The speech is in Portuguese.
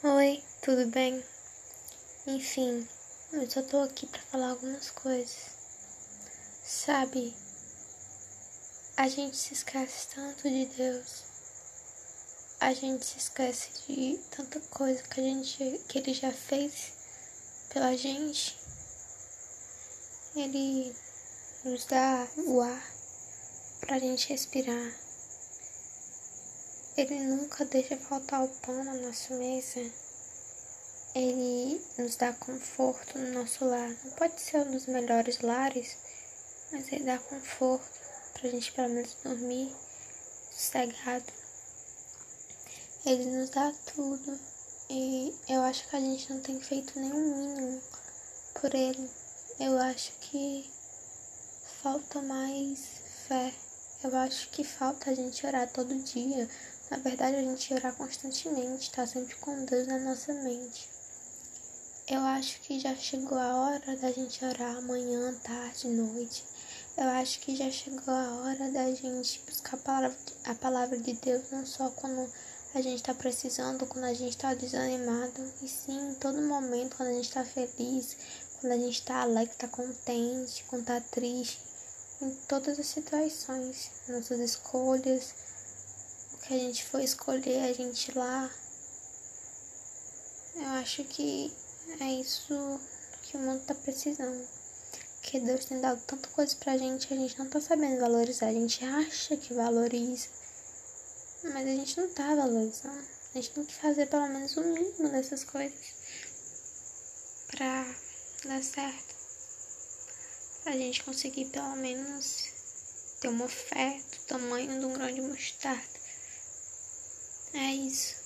Oi, tudo bem? Enfim, eu só tô aqui pra falar algumas coisas. Sabe, a gente se esquece tanto de Deus. A gente se esquece de tanta coisa que a gente que ele já fez pela gente. Ele nos dá o ar pra gente respirar. Ele nunca deixa faltar o pão na nossa mesa. Ele nos dá conforto no nosso lar. Não pode ser um dos melhores lares, mas ele dá conforto pra gente pelo menos dormir sossegado. Ele nos dá tudo. E eu acho que a gente não tem feito nenhum mínimo por ele. Eu acho que falta mais fé. Eu acho que falta a gente orar todo dia na verdade, a gente orar constantemente, tá sempre com Deus na nossa mente. Eu acho que já chegou a hora da gente orar amanhã, tarde, noite. Eu acho que já chegou a hora da gente buscar a palavra, a palavra de Deus, não só quando a gente está precisando, quando a gente está desanimado, e sim em todo momento, quando a gente está feliz, quando a gente está alegre, está contente, quando está triste, em todas as situações, nossas escolhas que a gente for escolher a gente lá, eu acho que é isso que o mundo tá precisando. Que Deus tem dado tanta coisa pra gente, a gente não tá sabendo valorizar. A gente acha que valoriza, mas a gente não tá valorizando. A gente tem que fazer pelo menos o mínimo dessas coisas pra dar certo. Pra gente conseguir pelo menos ter uma fé do tamanho de um grão de mostarda. É isso.